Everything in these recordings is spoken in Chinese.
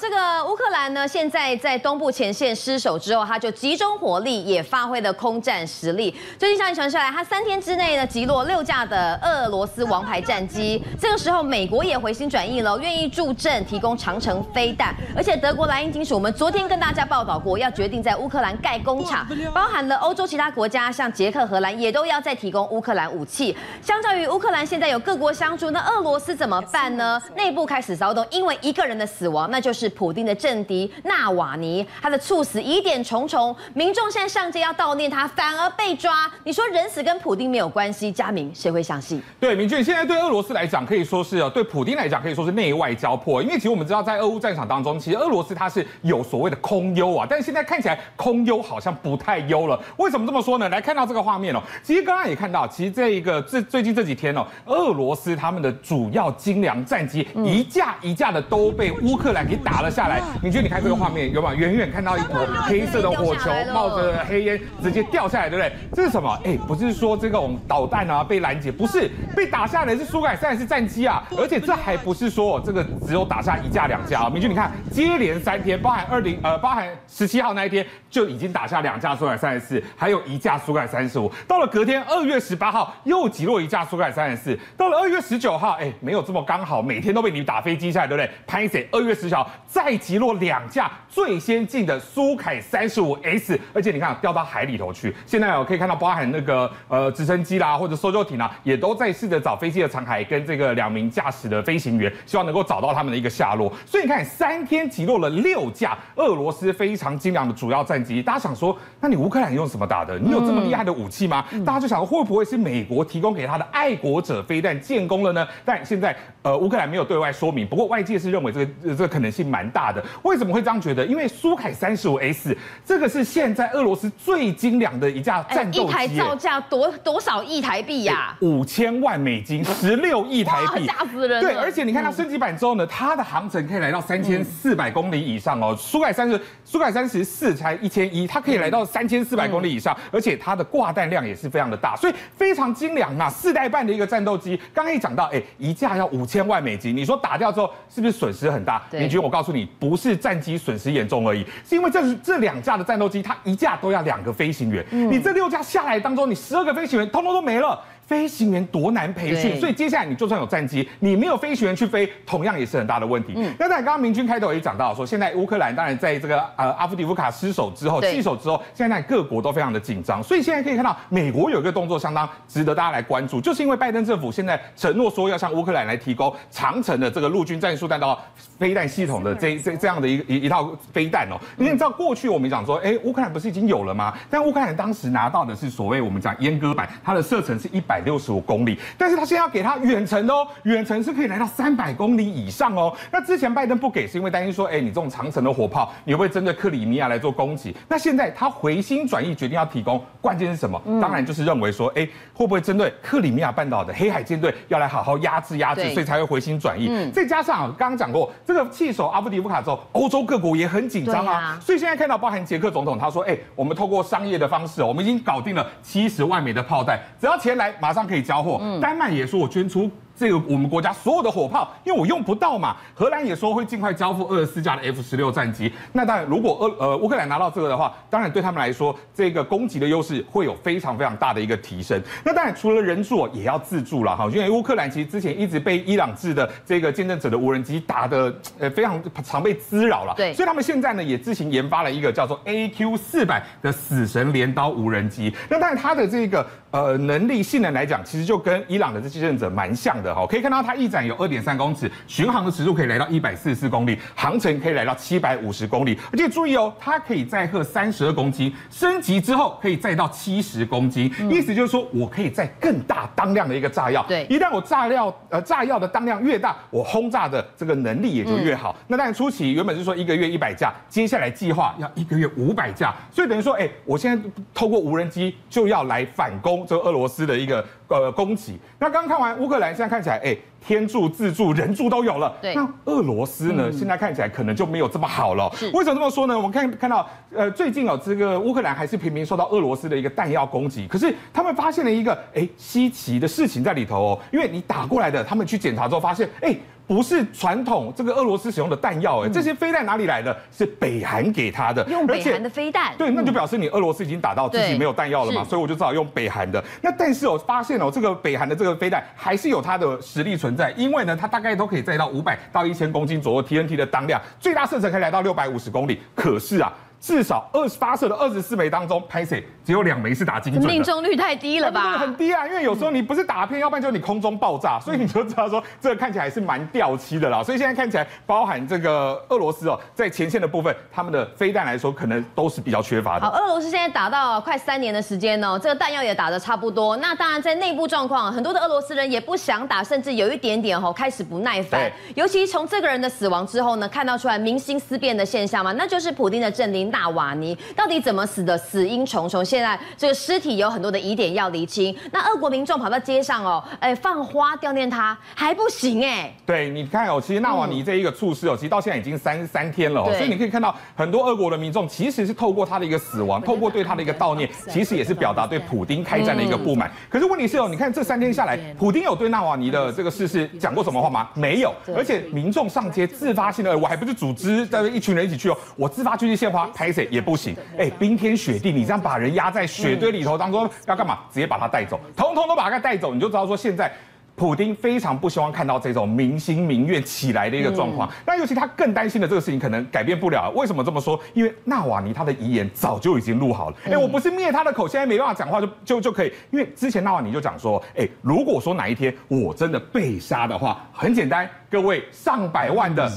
这个乌克兰呢，现在在东部前线失守之后，他就集中火力，也发挥了空战实力。最近消息传出来，他三天之内呢，击落六架的俄罗斯王牌战机。这个时候，美国也回心转意了，愿意助阵提供长城飞弹。而且，德国莱茵金属，我们昨天跟大家报道过，要决定在乌克兰盖工厂，包含了欧洲其他国家，像捷克、荷兰，也都要再提供乌克兰武器。相较于乌克兰现在有各国相助，那俄罗斯怎么办呢？内部开始骚动，因为一个人的死亡，那就是。是普丁的政敌纳瓦尼，他的猝死疑点重重，民众现在上街要悼念他，反而被抓。你说人死跟普丁没有关系，佳明谁会相信？对，明俊，现在对俄罗斯来讲可以说是哦，对普丁来讲可以说是内外交迫。因为其实我们知道，在俄乌战场当中，其实俄罗斯它是有所谓的空优啊，但是现在看起来空优好像不太优了。为什么这么说呢？来看到这个画面哦，其实刚刚也看到，其实这一个这最近这几天哦，俄罗斯他们的主要精良战机一架一架的都被乌克兰给打。打了下来，你觉得你看这个画面有没有远远看到一坨黑色的火球冒着黑烟直接掉下来，对不对？这是什么？哎，不是说这种导弹啊被拦截，不是被打下来是苏改三十战机啊，而且这还不是说这个只有打下一架两架啊。明君，你看接连三天，包含二零呃，包含十七号那一天就已经打下两架苏改三十四，还有一架苏改三十五。到了隔天二月十八号又击落一架苏改三十四，到了二月十九号，哎，没有这么刚好，每天都被你打飞机下来，对不对？拍谢二月十九号。再击落两架最先进的苏凯三十五 S，而且你看掉到海里头去。现在我可以看到，包含那个呃直升机啦，或者搜救艇啊，也都在试着找飞机的残骸跟这个两名驾驶的飞行员，希望能够找到他们的一个下落。所以你看，三天击落了六架俄罗斯非常精良的主要战机。大家想说，那你乌克兰用什么打的？你有这么厉害的武器吗？嗯、大家就想说，会不会是美国提供给他的爱国者飞弹建功了呢？但现在呃乌克兰没有对外说明。不过外界是认为这个这个可能性蛮。蛮大的，为什么会这样觉得？因为苏凯三十五 S 这个是现在俄罗斯最精良的一架战斗机，一台造价多多少亿台币呀？五千万美金，十六亿台币，吓死人！对，而且你看它升级版之后呢，它的航程可以来到三千四百公里以上哦。苏改三十，苏改三十四才一千一，它可以来到三千四百公里以上，而且它的挂弹量也是非常的大，所以非常精良啊。四代半的一个战斗机，刚刚一讲到，哎，一架要五千万美金，你说打掉之后是不是损失很大？你觉得我告诉。你不是战机损失严重而已，是因为这这两架的战斗机，它一架都要两个飞行员，你这六架下来当中，你十二个飞行员通通都没了。飞行员多难培训，所以接下来你就算有战机，你没有飞行员去飞，同样也是很大的问题。嗯，那在刚刚明君开头也讲到说，现在乌克兰当然在这个呃阿夫迪夫卡失守之后，弃守之后，现在各国都非常的紧张，所以现在可以看到美国有一个动作相当值得大家来关注，就是因为拜登政府现在承诺说要向乌克兰来提供长城的这个陆军战术弹道飞弹系统的这这这样的一个一一套飞弹哦。因为你知道过去我们讲说，哎，乌克兰不是已经有了吗？但乌克兰当时拿到的是所谓我们讲阉割版，它的射程是一百。百六十五公里，但是他现在要给他远程哦，远程是可以来到三百公里以上哦。那之前拜登不给，是因为担心说，哎，你这种长城的火炮，你会不会针对克里米亚来做攻击？那现在他回心转意，决定要提供，关键是什么？当然就是认为说，哎，会不会针对克里米亚半岛的黑海舰队要来好好压制压制，所以才会回心转意。嗯，再加上刚刚讲过，这个弃守阿夫迪夫卡之后，欧洲各国也很紧张啊。所以现在看到，包含捷克总统他说，哎，我们透过商业的方式，我们已经搞定了七十万枚的炮弹，只要钱来。马上可以交货。嗯，丹麦也说，我捐出。这个我们国家所有的火炮，因为我用不到嘛。荷兰也说会尽快交付二十四架的 F 十六战机。那当然，如果俄呃乌克兰拿到这个的话，当然对他们来说，这个攻击的优势会有非常非常大的一个提升。那当然，除了人数也要自助了哈，因为乌克兰其实之前一直被伊朗制的这个见证者的无人机打的呃非常常被滋扰了。对，所以他们现在呢也自行研发了一个叫做 AQ 四百的死神镰刀无人机。那当然它的这个呃能力性能来讲，其实就跟伊朗的这见证者蛮像的。好，可以看到它翼展有二点三公尺，巡航的时速可以来到一百四十四公里，航程可以来到七百五十公里。而且注意哦，它可以载荷三十二公斤，升级之后可以载到七十公斤，意思就是说我可以载更大当量的一个炸药。对，一旦我炸药呃炸药的当量越大，我轰炸的这个能力也就越好。那当然初期原本是说一个月一百架，接下来计划要一个月五百架，所以等于说，哎，我现在透过无人机就要来反攻这个俄罗斯的一个。呃，攻击。那刚看完乌克兰，现在看起来，哎，天助自助，人助都有了。对。那俄罗斯呢？现在看起来可能就没有这么好了。为什么这么说呢？我们看看到，呃，最近哦，这个乌克兰还是频频受到俄罗斯的一个弹药攻击。可是他们发现了一个，哎，稀奇的事情在里头哦。因为你打过来的，他们去检查之后发现，哎。不是传统这个俄罗斯使用的弹药，哎，这些飞弹哪里来的？是北韩给他的，用北韩的飞弹。对，那就表示你俄罗斯已经打到自己没有弹药了嘛，所以我就只好用北韩的。那但是我发现哦，这个北韩的这个飞弹还是有它的实力存在，因为呢，它大概都可以载到五百到一千公斤左右 TNT 的当量，最大射程可以来到六百五十公里。可是啊。至少二十发射的二十四枚当中，拍谢只有两枚是打精准的，命中率太低了吧？很低啊，因为有时候你不是打偏，要不然就是你空中爆炸，所以你就知道说这个看起来是蛮掉漆的啦。所以现在看起来，包含这个俄罗斯哦，在前线的部分，他们的飞弹来说，可能都是比较缺乏的。好，俄罗斯现在打到快三年的时间哦，这个弹药也打得差不多。那当然在内部状况，很多的俄罗斯人也不想打，甚至有一点点哦开始不耐烦。尤其从这个人的死亡之后呢，看到出来民心思变的现象嘛，那就是普丁的政敌纳瓦尼。到底怎么死的？死因重重，现在这个尸体有很多的疑点要厘清。那俄国民众跑到街上哦，哎，放花悼念他还不行哎。对，你看哦，其实纳瓦尼这一个猝死哦，其实到现在已经三三天了哦，所以你可以看到很多俄国的民众其实是透过他的一个死亡，透过对他的一个悼念，其实也是表达对普丁开战的一个不满。可是问题是哦，你看这三天下来，普丁有对纳瓦尼的这个逝世讲过什么话吗？没有。而且民众上街自发性的，我还不是组织在一群人一起去哦，我自发去去献花拍谢也不行。哎，冰天雪地，你这样把人压在雪堆里头当中，要干嘛？直接把他带走，统统都把他带走，你就知道说现在。普丁非常不希望看到这种民心民怨起来的一个状况，那尤其他更担心的这个事情可能改变不了。为什么这么说？因为纳瓦尼他的遗言早就已经录好了。哎，我不是灭他的口，现在没办法讲话就就就可以。因为之前纳瓦尼就讲说，哎，如果说哪一天我真的被杀的话，很简单，各位上百万的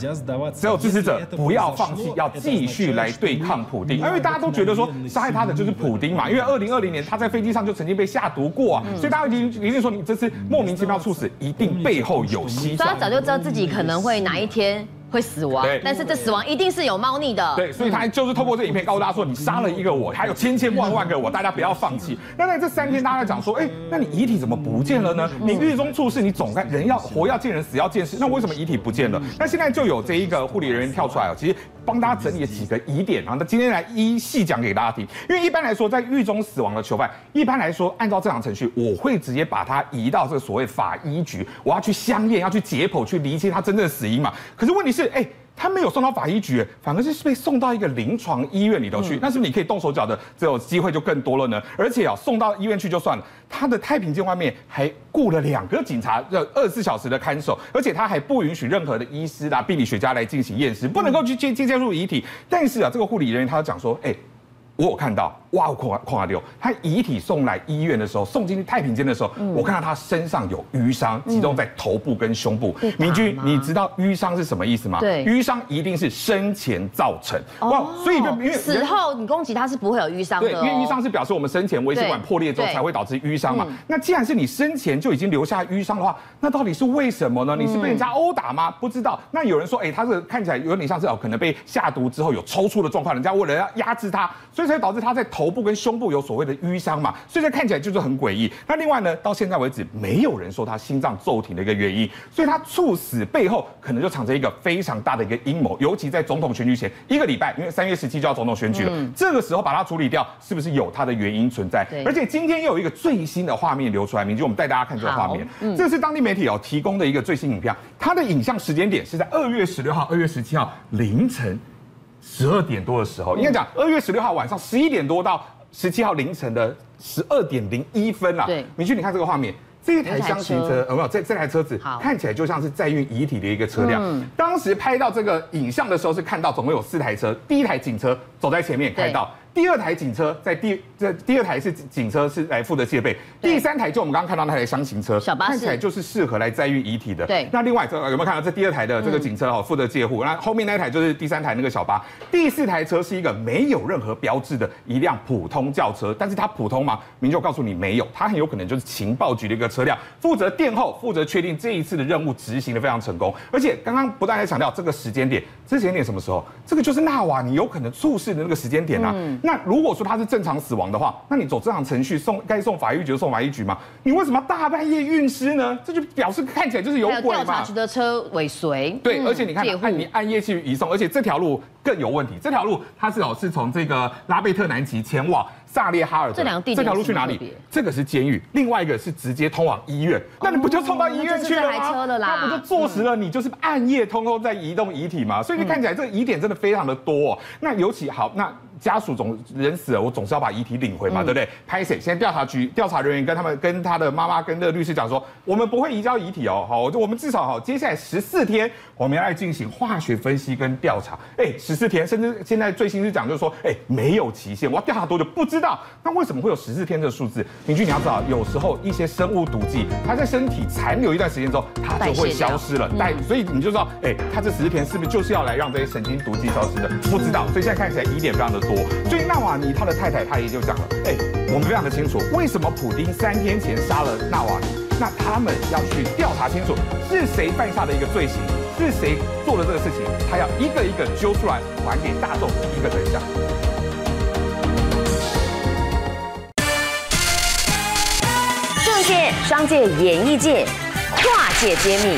所有支持者不要放弃，要继续来对抗普丁。因为大家都觉得说杀害他的就是普丁嘛，因为二零二零年他在飞机上就曾经被下毒过啊，所以大家一定一定说你这次莫名其妙。猝死一定背后有蹊跷，所以他早就知道自己可能会哪一天会死亡，但是这死亡一定是有猫腻的，对，所以他就是透过这影片告诉大家说，你杀了一个我，还有千千万万个我，大家不要放弃。那在这三天，大家讲说，哎，那你遗体怎么不见了呢？你狱中处事，你总该人要活要见人，死要见尸，那为什么遗体不见了？那现在就有这一个护理人员跳出来了，其实。帮大家整理了几个疑点啊，那今天来一一细讲给大家听。因为一般来说，在狱中死亡的囚犯，一般来说按照正常程序，我会直接把他移到这个所谓法医局，我要去相验，要去解剖，去厘清他真正的死因嘛。可是问题是，哎。他没有送到法医局，反而是被送到一个临床医院里头去。那是不是你可以动手脚的这种机会就更多了呢？而且啊，送到医院去就算了，他的太平间外面还雇了两个警察，要二十四小时的看守，而且他还不允许任何的医师啦、病理学家来进行验尸，不能够去接接接触遗体。但是啊，这个护理人员他讲说，哎。我有看到，哇，狂狂阿六，他遗体送来医院的时候，送进太平间的时候，嗯、我看到他身上有淤伤，集中在头部跟胸部。明君，你知道淤伤是什么意思吗？对，淤伤一定是生前造成。哇，所以就因为死后你攻击他是不会有淤伤的、哦。对，因为淤伤是表示我们生前微血管破裂之后才会导致淤伤嘛。那既然是你生前就已经留下淤伤的话，那到底是为什么呢？你是被人家殴打吗？不知道。那有人说，哎、欸，他是看起来有点像是哦，可能被下毒之后有抽搐的状况，人家为了要压制他，所以才导致他在头。头部跟胸部有所谓的淤伤嘛，所以这看起来就是很诡异。那另外呢，到现在为止，没有人说他心脏骤停的一个原因，所以他猝死背后可能就藏着一个非常大的一个阴谋。尤其在总统选举前一个礼拜，因为三月十七就要总统选举了，嗯、这个时候把它处理掉，是不是有它的原因存在？而且今天又有一个最新的画面流出来，明君，我们带大家看这个画面。嗯、这是当地媒体哦提供的一个最新影片，它的影像时间点是在二月十六号、二月十七号凌晨。十二点多的时候，应该讲二月十六号晚上十一点多到十七号凌晨的十二点零一分啊。对，明俊，你看这个画面，这一台厢型车有没有？这这台车子看起来就像是载运遗体的一个车辆。嗯，当时拍到这个影像的时候，是看到总共有四台车，第一台警车走在前面开道。第二台警车在第这第二台是警车是来负责戒备，第三台就我们刚刚看到那台箱型车，小巴士看起来就是适合来载运遗体的。对，那另外这有没有看到这第二台的这个警车哦，负责戒护，那后面那台就是第三台那个小巴，第四台车是一个没有任何标志的一辆普通轿车，但是它普通吗？明就告诉你没有，它很有可能就是情报局的一个车辆，负责殿后，负责确定这一次的任务执行的非常成功，而且刚刚不断在强调这个时间点，这时间点什么时候？这个就是纳瓦尼有可能猝死的那个时间点啊。那如果说他是正常死亡的话，那你走正常程序送该送法医局就送法医局嘛？你为什么大半夜运尸呢？这就表示看起来就是有鬼嘛。调查局的车尾随。对，而且你看，按你暗夜去移送，而且这条路更有问题。这条路它是哦，是从这个拉贝特南极前往萨列哈尔的。这两个地这条路去哪里？这个是监狱，另外一个是直接通往医院。那你不就冲到医院去了吗？他不就坐实了你就是暗夜通通在移动遗体嘛？所以你看起来这个疑点真的非常的多哦。那尤其好那。家属总人死了，我总是要把遗体领回嘛，嗯、对不对？拍谁？现在调查局调查人员跟他们跟他的妈妈跟那个律师讲说，我们不会移交遗体哦，好，我们至少好，接下来十四天我们要来进行化学分析跟调查。哎，十四天，甚至现在最新是讲就是说，哎，没有期限，我要调查多久不知道。那为什么会有十四天这个数字？明君你要知道，有时候一些生物毒剂，它在身体残留一段时间之后，它就会消失了。但所以你就知道，哎，它这十四天是不是就是要来让这些神经毒剂消失的？不知道。所以现在看起来疑点非常的多。所以纳瓦尼他的太太他也就讲了，哎，我们非常的清楚，为什么普丁三天前杀了纳瓦尼？那他们要去调查清楚是谁犯下的一个罪行，是谁做了这个事情，他要一个一个揪出来，还给大众一个真相。政界、商界、演艺界，跨界揭秘，